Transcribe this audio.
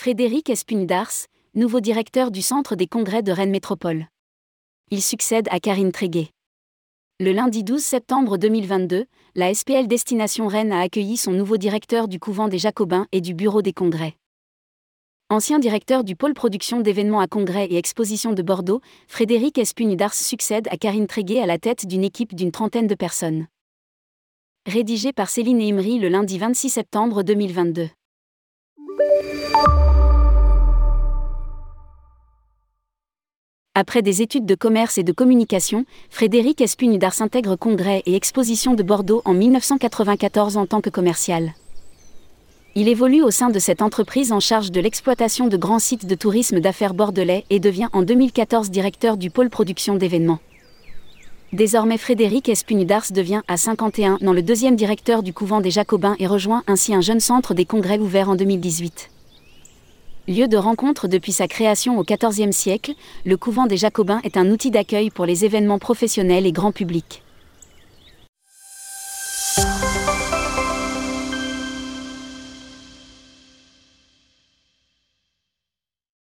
Frédéric Espune-Dars, nouveau directeur du Centre des congrès de Rennes Métropole. Il succède à Karine Tréguet. Le lundi 12 septembre 2022, la SPL Destination Rennes a accueilli son nouveau directeur du couvent des Jacobins et du bureau des congrès. Ancien directeur du pôle production d'événements à congrès et expositions de Bordeaux, Frédéric Espune-Dars succède à Karine Tréguet à la tête d'une équipe d'une trentaine de personnes. Rédigé par Céline Imri le lundi 26 septembre 2022. Après des études de commerce et de communication, Frédéric Espune-Dars intègre Congrès et Exposition de Bordeaux en 1994 en tant que commercial. Il évolue au sein de cette entreprise en charge de l'exploitation de grands sites de tourisme d'affaires bordelais et devient en 2014 directeur du pôle production d'événements. Désormais Frédéric Espune-Dars devient à 51 ans le deuxième directeur du couvent des Jacobins et rejoint ainsi un jeune centre des congrès ouvert en 2018. Lieu de rencontre depuis sa création au XIVe siècle, le couvent des Jacobins est un outil d'accueil pour les événements professionnels et grand public.